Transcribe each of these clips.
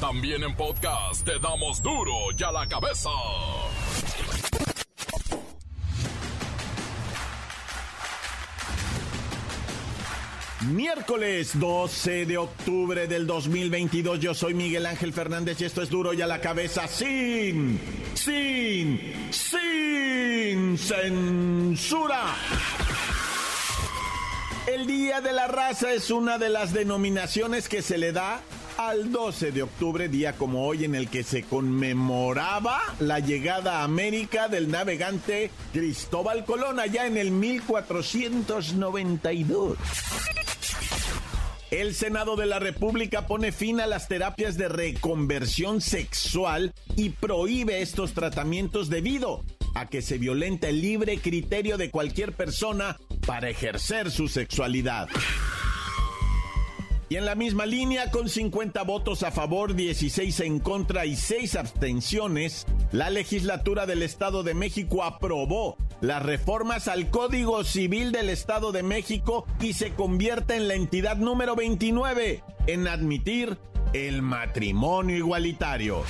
También en podcast te damos duro y a la cabeza. Miércoles 12 de octubre del 2022, yo soy Miguel Ángel Fernández y esto es duro y a la cabeza sin, sin, sin censura. El Día de la Raza es una de las denominaciones que se le da al 12 de octubre, día como hoy en el que se conmemoraba la llegada a América del navegante Cristóbal Colón allá en el 1492. El Senado de la República pone fin a las terapias de reconversión sexual y prohíbe estos tratamientos debido a que se violenta el libre criterio de cualquier persona para ejercer su sexualidad. Y en la misma línea, con 50 votos a favor, 16 en contra y 6 abstenciones, la legislatura del Estado de México aprobó las reformas al Código Civil del Estado de México y se convierte en la entidad número 29 en admitir el matrimonio igualitario.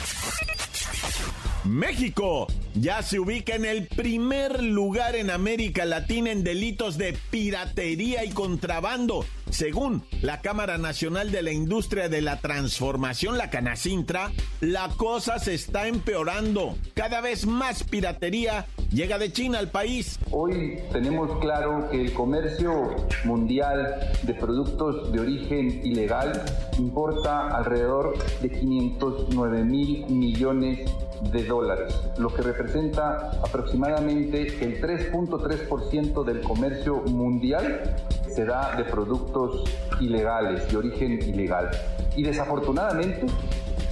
México ya se ubica en el primer lugar en América Latina en delitos de piratería y contrabando. Según la Cámara Nacional de la Industria de la Transformación, la Canacintra, la cosa se está empeorando. Cada vez más piratería llega de China al país. Hoy tenemos claro que el comercio mundial de productos de origen ilegal importa alrededor de 509 mil millones de dólares, lo que representa aproximadamente el 3.3% del comercio mundial se da de productos ilegales, de origen ilegal. Y desafortunadamente,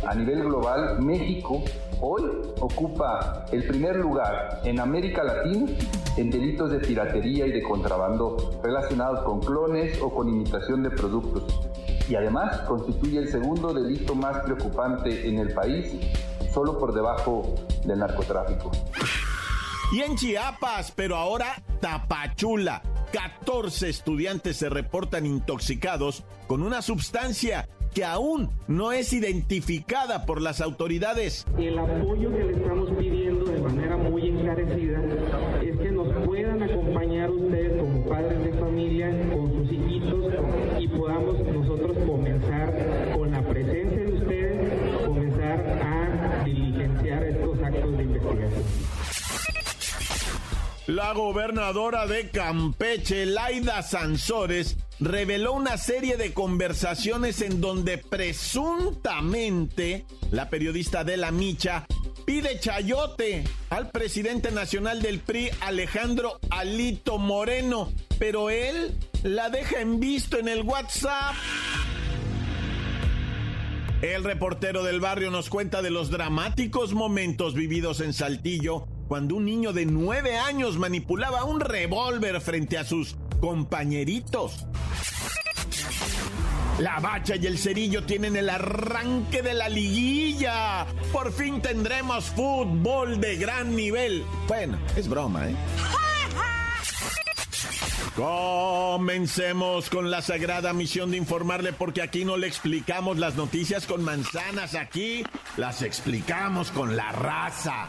a nivel global, México hoy ocupa el primer lugar en América Latina en delitos de piratería y de contrabando relacionados con clones o con imitación de productos. Y además constituye el segundo delito más preocupante en el país solo por debajo del narcotráfico. Y en Chiapas, pero ahora Tapachula. 14 estudiantes se reportan intoxicados con una sustancia que aún no es identificada por las autoridades. El apoyo que le estamos La gobernadora de Campeche, Laida Sansores, reveló una serie de conversaciones en donde presuntamente la periodista de la Micha pide chayote al presidente nacional del PRI, Alejandro Alito Moreno, pero él la deja en visto en el WhatsApp. El reportero del barrio nos cuenta de los dramáticos momentos vividos en Saltillo cuando un niño de nueve años manipulaba un revólver frente a sus compañeritos. La bacha y el cerillo tienen el arranque de la liguilla. Por fin tendremos fútbol de gran nivel. Bueno, es broma, ¿eh? Comencemos con la sagrada misión de informarle porque aquí no le explicamos las noticias con manzanas, aquí las explicamos con la raza.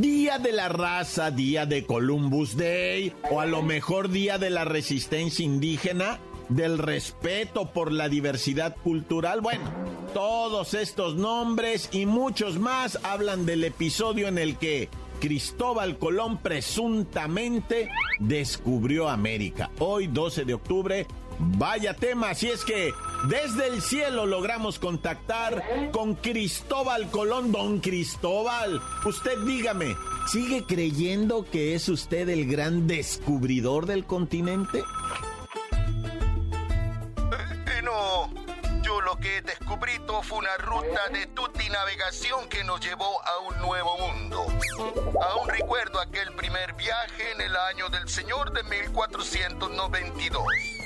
Día de la raza, día de Columbus Day, o a lo mejor día de la resistencia indígena, del respeto por la diversidad cultural. Bueno, todos estos nombres y muchos más hablan del episodio en el que Cristóbal Colón presuntamente descubrió América. Hoy, 12 de octubre, vaya tema, si es que desde el cielo logramos contactar con Cristóbal Colón. Don Cristóbal, usted dígame, ¿sigue creyendo que es usted el gran descubridor del continente? Bueno, todo lo que he descubierto fue una ruta de tutti navegación que nos llevó a un nuevo mundo. Aún recuerdo aquel primer viaje en el año del Señor de 1492.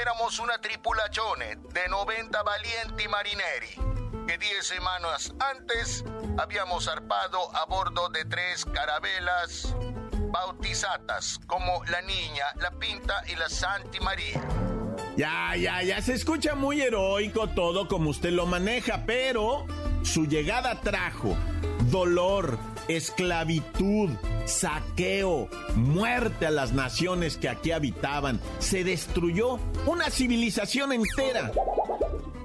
Éramos una tripulación de 90 valienti marineri que 10 semanas antes habíamos zarpado a bordo de tres carabelas bautizadas como la Niña, la Pinta y la Santi María. Ya, ya, ya se escucha muy heroico todo como usted lo maneja, pero su llegada trajo dolor, esclavitud, saqueo, muerte a las naciones que aquí habitaban. Se destruyó una civilización entera.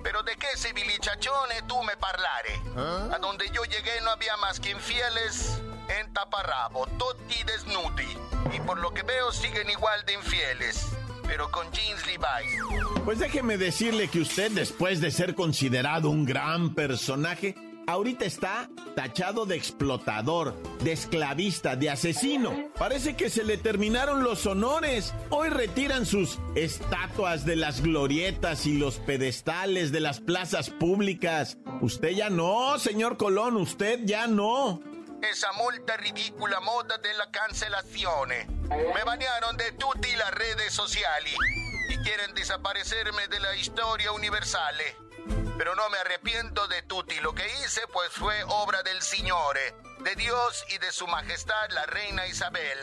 Pero de qué civilización tú me parlare? A donde yo llegué no había más que infieles en taparrabo, totti desnudi. Y por lo que veo siguen igual de infieles pero con jeans Levi's. Pues déjeme decirle que usted, después de ser considerado un gran personaje, ahorita está tachado de explotador, de esclavista, de asesino. Parece que se le terminaron los honores. Hoy retiran sus estatuas de las glorietas y los pedestales de las plazas públicas. Usted ya no, señor Colón, usted ya no esa multa ridícula moda de la cancelación. Me banearon de tutti las redes sociales y quieren desaparecerme de la historia universal. Pero no me arrepiento de tutti. Lo que hice pues fue obra del Señor, de Dios y de su majestad la reina Isabel.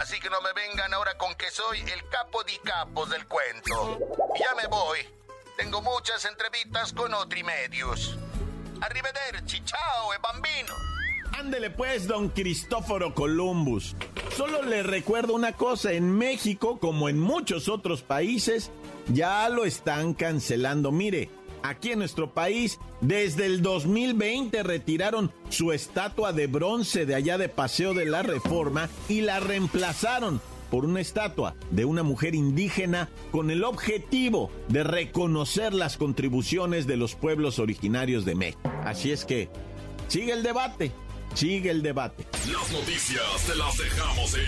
Así que no me vengan ahora con que soy el capo di capos del cuento. ya me voy. Tengo muchas entrevistas con otros medios. Arrivederci, chao, e bambino. Ándele pues, don Cristóforo Columbus. Solo le recuerdo una cosa, en México, como en muchos otros países, ya lo están cancelando. Mire, aquí en nuestro país, desde el 2020 retiraron su estatua de bronce de allá de Paseo de la Reforma y la reemplazaron por una estatua de una mujer indígena con el objetivo de reconocer las contribuciones de los pueblos originarios de México. Así es que, sigue el debate Sigue el debate. Las noticias te las dejamos ir.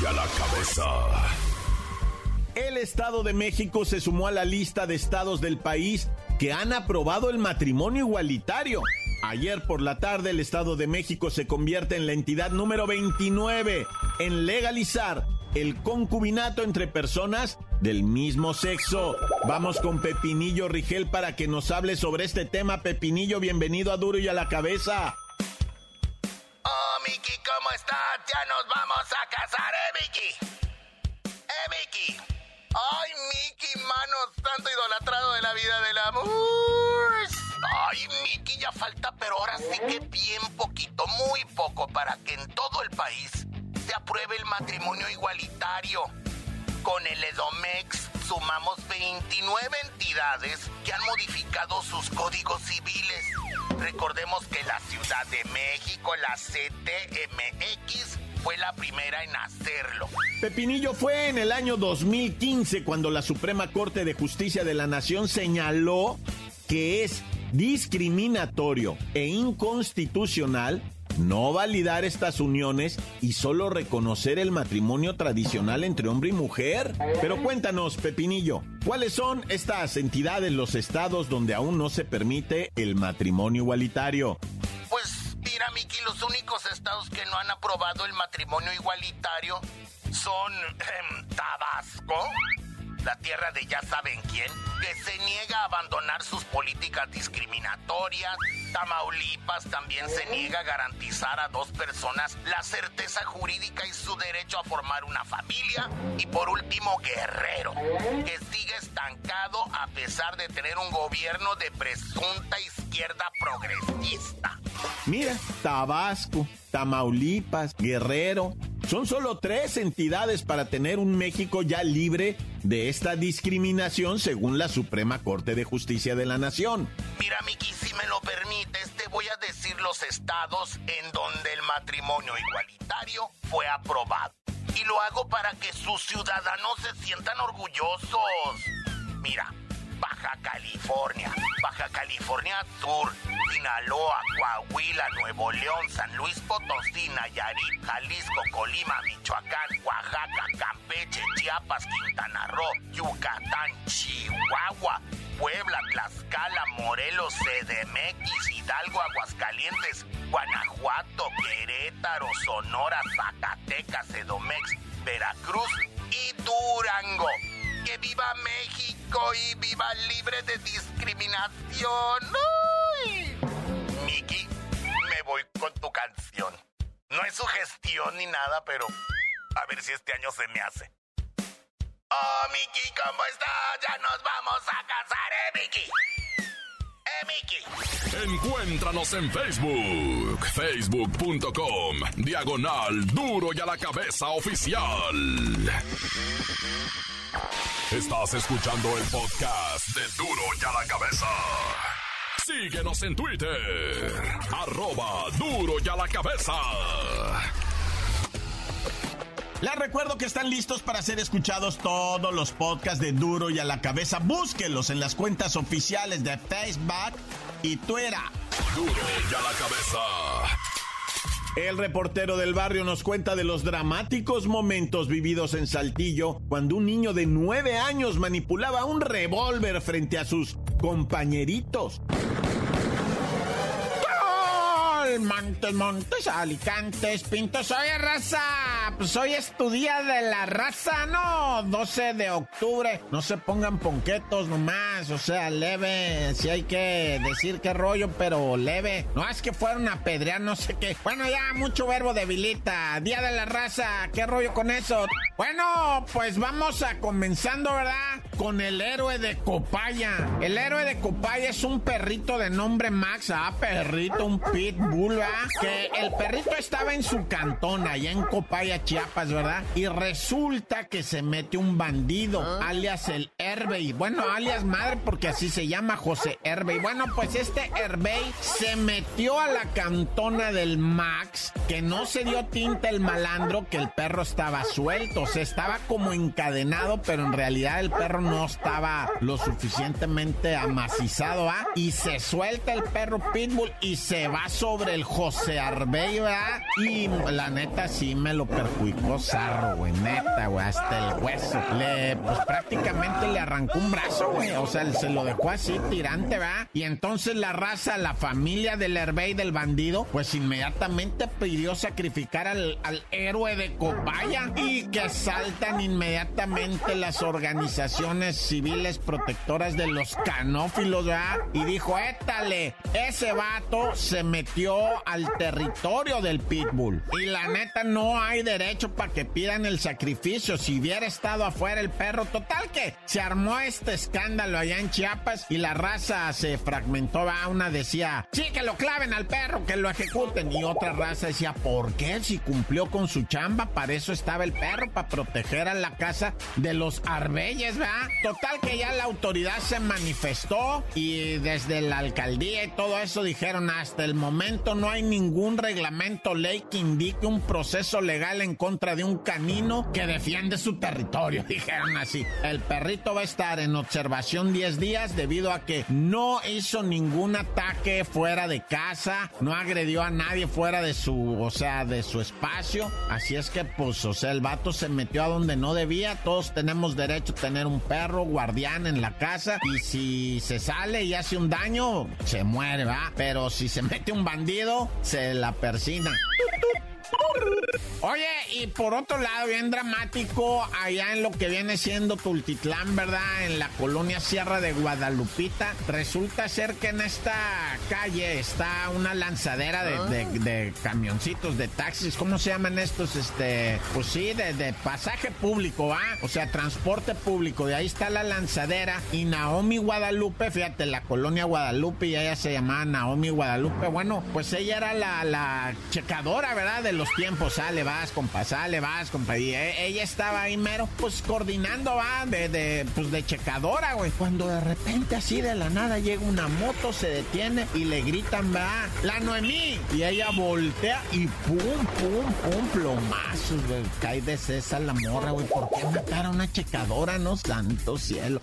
Y a la cabeza. El Estado de México se sumó a la lista de estados del país que han aprobado el matrimonio igualitario. Ayer por la tarde el Estado de México se convierte en la entidad número 29 en legalizar el concubinato entre personas del mismo sexo. Vamos con Pepinillo Rigel para que nos hable sobre este tema. Pepinillo, bienvenido a Duro y a la Cabeza. Oh, Miki, ¿cómo estás? Ya nos vamos a casar, ¿eh, Miki? Manos, tanto idolatrado de la vida del amor. Ay, Miki, ya falta, pero ahora sí que bien poquito, muy poco, para que en todo el país se apruebe el matrimonio igualitario. Con el EDOMEX sumamos 29 entidades que han modificado sus códigos civiles. Recordemos que la Ciudad de México, la CTMX, fue la primera en hacerlo. Pepinillo fue en el año 2015 cuando la Suprema Corte de Justicia de la Nación señaló que es discriminatorio e inconstitucional no validar estas uniones y solo reconocer el matrimonio tradicional entre hombre y mujer. Pero cuéntanos, Pepinillo, ¿cuáles son estas entidades, los estados donde aún no se permite el matrimonio igualitario? Miki, los únicos estados que no han aprobado el matrimonio igualitario son em, Tabasco, la tierra de ya saben quién, que se niega a abandonar sus políticas discriminatorias. Tamaulipas también se niega a garantizar a dos personas la certeza jurídica y su derecho a formar una familia. Y por último, Guerrero, que sigue estancado a pesar de tener un gobierno de presunta izquierda progresista. Mira, Tabasco, Tamaulipas, Guerrero, son solo tres entidades para tener un México ya libre de esta discriminación según la Suprema Corte de Justicia de la Nación. Mira, Miki, si me lo permites, te voy a decir los estados en donde el matrimonio igualitario fue aprobado. Y lo hago para que sus ciudadanos se sientan orgullosos. Mira, Baja California, Baja California Sur, Sinaloa, Coahuila, Nuevo León, San Luis Potosí, Nayarit, Jalisco, Colima, Michoacán, Oaxaca, Campeche, Chiapas, Quintana Roo, Yucatán, Chihuahua, Puebla, Tlaxcala, Morelos, CDMX, Hidalgo, Aguascalientes, Guanajuato, Querétaro, Sonora, Zacatecas, Edomex, Veracruz y Durango. ¡Que viva México y viva libre de discriminación! ¡Uy! Miki, me voy con tu canción. No es sugestión ni nada, pero a ver si este año se me hace. Oh, Miki, ¿cómo estás? Ya nos vamos a casar, ¿eh, Miki? ¿Eh, Miki? Encuéntranos en Facebook, facebook.com, diagonal duro y a la cabeza oficial. Estás escuchando el podcast de duro y a la cabeza. Síguenos en Twitter, arroba duro y a la cabeza. Les recuerdo que están listos para ser escuchados todos los podcasts de Duro y a la cabeza. Búsquenlos en las cuentas oficiales de Facebook y Twitter. Duro y a la cabeza. El reportero del barrio nos cuenta de los dramáticos momentos vividos en Saltillo cuando un niño de nueve años manipulaba un revólver frente a sus compañeritos. Montes, Montes, Alicantes, Pintos. Oye, raza, pues hoy es tu día de la raza, ¿no? 12 de octubre. No se pongan ponquetos nomás, o sea, leve. Si hay que decir qué rollo, pero leve. No es que fueron a pedrear, no sé qué. Bueno, ya mucho verbo debilita. Día de la raza, ¿qué rollo con eso? Bueno, pues vamos a comenzando, ¿verdad? Con el héroe de Copaya. El héroe de Copaya es un perrito de nombre Max. Ah, perrito, un pitbull que el perrito estaba en su cantón, allá en Copaya, Chiapas, ¿verdad? Y resulta que se mete un bandido, alias el Herbey. Bueno, alias madre, porque así se llama José Herbey. Bueno, pues este Herbey se metió a la cantona del Max, que no se dio tinta el malandro, que el perro estaba suelto. O sea, estaba como encadenado, pero en realidad el perro no estaba lo suficientemente amacizado, ¿ah? Y se suelta el perro Pitbull y se va sobre el José Arbey, ¿verdad? Y la neta sí me lo perjudicó zarro, güey, neta, güey, hasta el hueso. Le, pues prácticamente le arrancó un brazo, güey, o sea, se lo dejó así tirante, ¿verdad? Y entonces la raza, la familia del Herbey del bandido, pues inmediatamente pidió sacrificar al, al héroe de Copaya y que saltan inmediatamente las organizaciones civiles protectoras de los canófilos, ¿verdad? Y dijo, étale, ese vato se metió al territorio del pitbull. Y la neta no hay derecho para que pidan el sacrificio. Si hubiera estado afuera el perro, total que se armó este escándalo allá en Chiapas y la raza se fragmentó. ¿va? Una decía, sí, que lo claven al perro, que lo ejecuten. Y otra raza decía, ¿por qué? Si cumplió con su chamba, para eso estaba el perro, para proteger a la casa de los arbeyes, ¿verdad? Total que ya la autoridad se manifestó y desde la alcaldía y todo eso dijeron, hasta el momento no hay ningún reglamento ley que indique un proceso legal en contra de un canino que defiende su territorio. Dijeron así. El perrito va a estar en observación 10 días debido a que no hizo ningún ataque fuera de casa, no agredió a nadie fuera de su, o sea, de su espacio. Así es que, pues, o sea, el vato se metió a donde no debía. Todos tenemos derecho a tener un perro guardián en la casa y si se sale y hace un daño, se muere, ¿va? Pero si se mete un bandido, se la persina. Oye, y por otro lado, bien dramático, allá en lo que viene siendo Tultitlán, ¿verdad? En la colonia Sierra de Guadalupita, resulta ser que en esta calle está una lanzadera de, de- de camioncitos, de taxis, ¿cómo se llaman estos? Este, pues sí, de, de pasaje público, ¿va? O sea, transporte público. De ahí está la lanzadera y Naomi Guadalupe, fíjate, la colonia Guadalupe y ella se llamaba Naomi Guadalupe. Bueno, pues ella era la, la checadora, ¿verdad? De los tiempos, sale, vas, compa, sale, vas, compa. Y e, ella estaba ahí mero, pues coordinando, va, de, de, pues de checadora, güey. Cuando de repente así de la nada llega una moto, se detiene y le gritan, va, la Noemí. Y ella voltea y pum, pum, pum, plomazos, güey. Cae de cesa la morra, güey. ¿Por qué matar a una checadora, no santo cielo?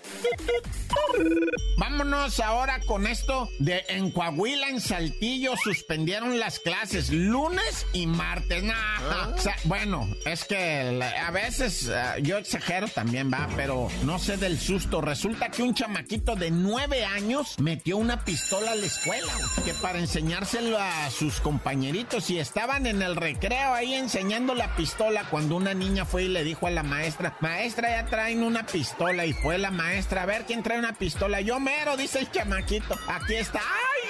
Vámonos ahora con esto de en Coahuila, en Saltillo, suspendieron las clases lunes y martes. Nah, o bueno, es que a veces uh, yo exagero también, va, pero no sé del susto. Resulta que un chamaquito de nueve años metió una pistola a la escuela, que para enseñárselo a sus compañeritos y estaban en el recreo ahí enseñando la pistola cuando una niña fue y le dijo a la maestra, maestra ya traen una pistola y fue la maestra, a ver quién trae una pistola. Yo mero, dice el chamaquito, aquí está.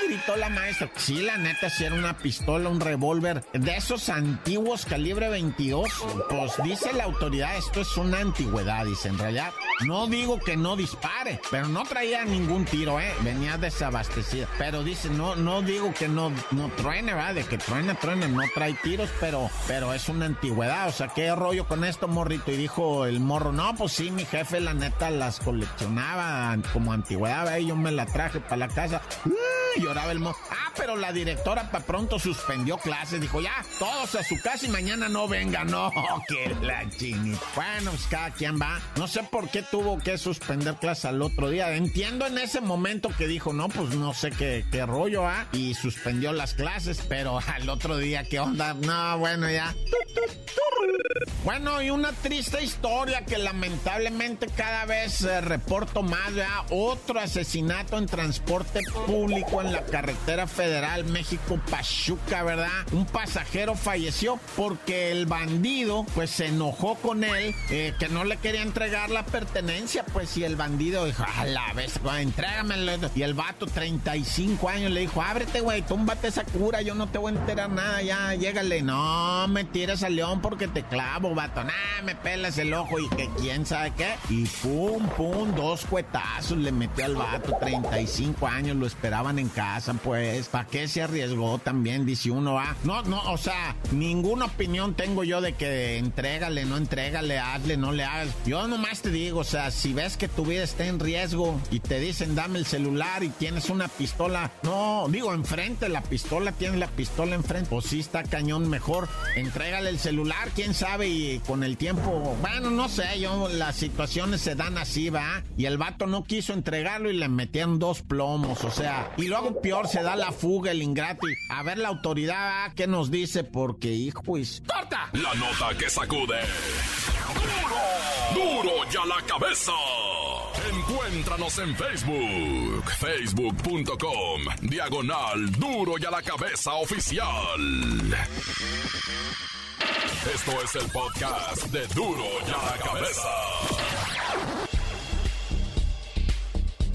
Gritó la maestra. Sí, la neta, si era una pistola, un revólver de esos antiguos calibre 22. Pues dice la autoridad, esto es una antigüedad, dice en realidad. No digo que no dispare, pero no traía ningún tiro, ¿eh? Venía desabastecida. Pero dice, no, no digo que no, no truene, ¿verdad? De que truene, truene, no trae tiros, pero, pero es una antigüedad. O sea, ¿qué rollo con esto, morrito? Y dijo el morro, no, pues sí, mi jefe, la neta, las coleccionaba como antigüedad, ¿eh? Yo me la traje para la casa. Lloraba el. Ah, pero la directora para pronto suspendió clases. Dijo, ya, todos a su casa y mañana no vengan. No, que la chini. Bueno, pues cada quien va. No sé por qué tuvo que suspender clases al otro día. Entiendo en ese momento que dijo, no, pues no sé qué, rollo, ¿ah? Y suspendió las clases, pero al otro día, ¿qué onda? No, bueno, ya. Bueno, y una triste historia que lamentablemente cada vez eh, reporto más. Otro asesinato en transporte público en la carretera federal México-Pachuca, ¿verdad? Un pasajero falleció porque el bandido, pues se enojó con él, eh, que no le quería entregar la pertenencia, pues, y el bandido dijo, a la vez, entrégamelo. Y el vato, 35 años, le dijo, ábrete, güey, túmbate esa cura, yo no te voy a enterar nada, ya, llégale. No, me tires al león porque te clavo, vato. Nah, me pelas el ojo y que quién sabe qué. Y pum, pum, dos cuetazos le metió al vato, 35 años, lo esperaban en casa, pues. ¿Para qué se arriesgó también? Dice uno, ah. No, no, o sea, ninguna opinión tengo yo de que entrégale, no entrégale, hazle, no le hagas. Yo nomás te digo, o sea, si ves que tu vida está en riesgo y te dicen dame el celular y tienes una pistola, no, digo enfrente, la pistola, tienes la pistola enfrente, pues sí está cañón mejor, entrégale el celular, quién sabe, y con el tiempo, bueno, no sé, yo, las situaciones se dan así, va, y el vato no quiso entregarlo y le metían dos plomos, o sea, y luego peor, se da la fuga, el ingrato, a ver la autoridad, ¿qué nos dice? Porque, hijo, pues, ¡corta! La nota que sacude. ¡Duro! ¡Duro ya la cabeza! Encuéntranos en Facebook, facebook.com, diagonal Duro y a la cabeza oficial. Esto es el podcast de Duro y a la cabeza.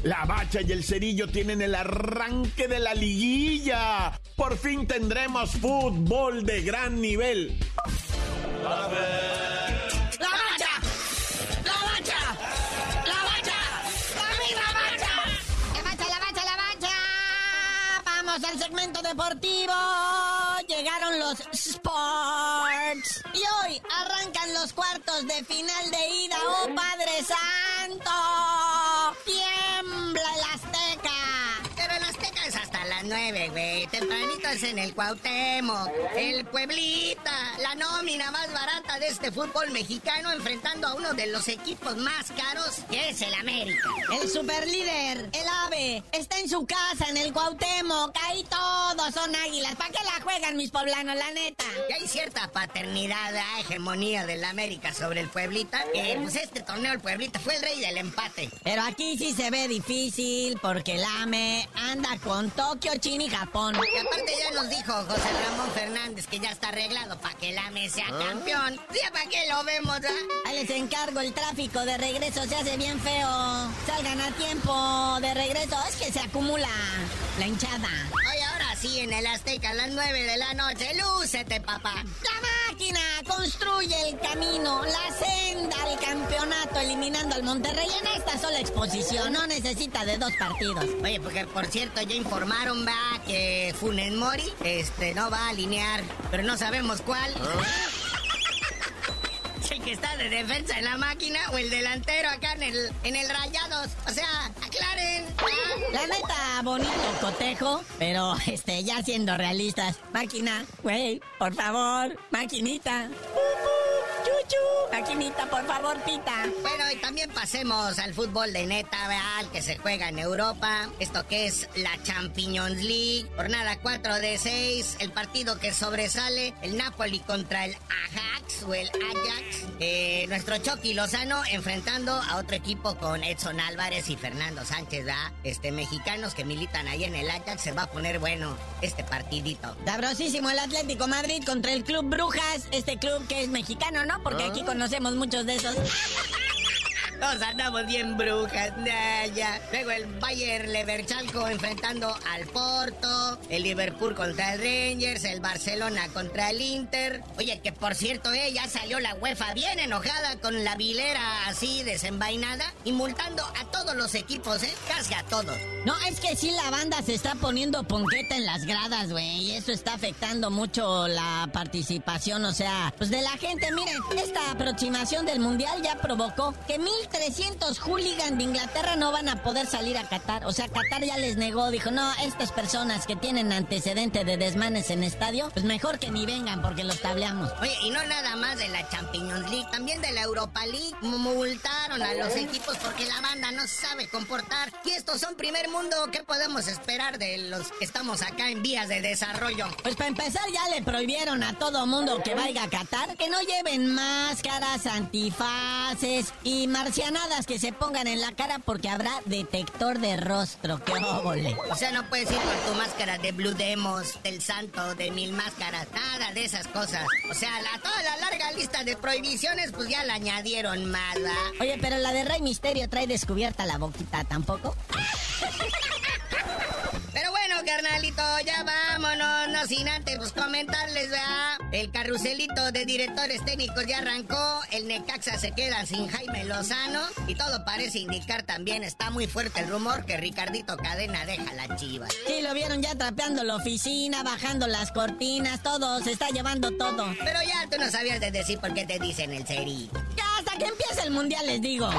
La bacha y el cerillo tienen el arranque de la liguilla. Por fin tendremos fútbol de gran nivel. ¡La bacha! ¡La bacha! ¡La bacha! ¡La bacha! ¡La bacha, la bacha, la bacha! Vamos al segmento deportivo. Llegaron los sports. Y hoy arrancan los cuartos de final de ida. ¡Oh, Padre Santo! ¡Tiembla nueve, güey. Tempranito es en el Cuauhtémoc. El Pueblita. La nómina más barata de este fútbol mexicano enfrentando a uno de los equipos más caros, que es el América. El superlíder, el ave, está en su casa en el Cuauhtémoc. Ahí todos son águilas. ¿Para qué la juegan mis poblanos, la neta? Y hay cierta paternidad, la hegemonía del América sobre el Pueblita. Pues este torneo el Pueblita fue el rey del empate. Pero aquí sí se ve difícil porque el AME anda con Tokio, China y Japón. Y aparte ya nos dijo José Ramón Fernández que ya está arreglado para que el AME sea campeón. ¿Ya para qué lo vemos, ah? Ahí les encargo el tráfico de regreso, se hace bien feo. Salgan a tiempo de regreso, es que se acumula la hinchada. Oye, ahora sí, en el Azteca a las 9 de la noche, lúcete, papá. La máquina construye el camino, la senda al campeonato, eliminando al Monterrey en esta sola exposición. No necesita de dos partidos. Oye, porque por cierto ya informaron, va, que Funen Mori este, no va a alinear, pero no sabemos cuál. Que está de defensa en la máquina o el delantero acá en el, en el Rayados. O sea, aclaren. La neta, bonito cotejo, pero este, ya siendo realistas. Máquina, güey, por favor, maquinita. Chuchu, maquinita, por favor, pita. Bueno, y también pasemos al fútbol de neta, ¿verdad? que se juega en Europa. Esto que es la Champions League. Jornada 4 de 6. El partido que sobresale, el Napoli contra el Ajax o el Ajax. Eh, nuestro Chucky Lozano enfrentando a otro equipo con Edson Álvarez y Fernando Sánchez, ¿verdad? Este, mexicanos que militan ahí en el Ajax. Se va a poner bueno este partidito. Sabrosísimo el Atlético Madrid contra el Club Brujas. Este club que es mexicano, ¿no? Porque aquí conocemos muchos de esos. Todos andamos bien brujas, ya. Luego el Bayer Leverchalco enfrentando al Porto, el Liverpool contra el Rangers, el Barcelona contra el Inter. Oye, que por cierto, eh, ya salió la UEFA bien enojada con la vilera así desenvainada y multando a todos los equipos, eh, casi a todos. No, es que sí la banda se está poniendo ponqueta en las gradas, güey, y eso está afectando mucho la participación, o sea, pues de la gente. Miren, esta aproximación del Mundial ya provocó que mil 300 hooligans de Inglaterra no van a poder salir a Qatar. O sea, Qatar ya les negó, dijo, no, estas personas que tienen antecedente de desmanes en estadio, pues mejor que ni vengan porque los tableamos. Oye, y no nada más de la Champions League, también de la Europa League. Multaron a los equipos porque la banda no sabe comportar. Y estos son primer mundo, ¿qué podemos esperar de los que estamos acá en vías de desarrollo? Pues para empezar ya le prohibieron a todo mundo que vaya a Qatar que no lleven máscaras, antifaces y marcianos que se pongan en la cara porque habrá detector de rostro. ¡Qué óvole! O sea, no puedes ir con tu máscara de Blue Demos, del Santo, de mil máscaras, nada de esas cosas. O sea, la, toda la larga lista de prohibiciones, pues ya la añadieron más, Oye, pero la de Rey Misterio trae descubierta la boquita, ¿tampoco? carnalito, ya vámonos, no sin antes pues, comentarles, ¿verdad? El carruselito de directores técnicos ya arrancó, el Necaxa se queda sin Jaime Lozano y todo parece indicar también, está muy fuerte el rumor que Ricardito Cadena deja la chiva. Sí, lo vieron ya trapeando la oficina, bajando las cortinas, todo, se está llevando todo. Pero ya tú no sabías de decir por qué te dicen el seri. Ya hasta que empiece el mundial les digo.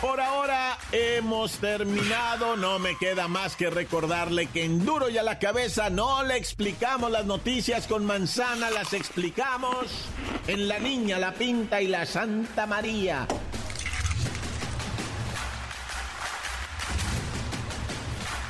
Por ahora hemos terminado. No me queda más que recordarle que en duro y a la cabeza no le explicamos las noticias con manzana, las explicamos en La Niña, la Pinta y la Santa María.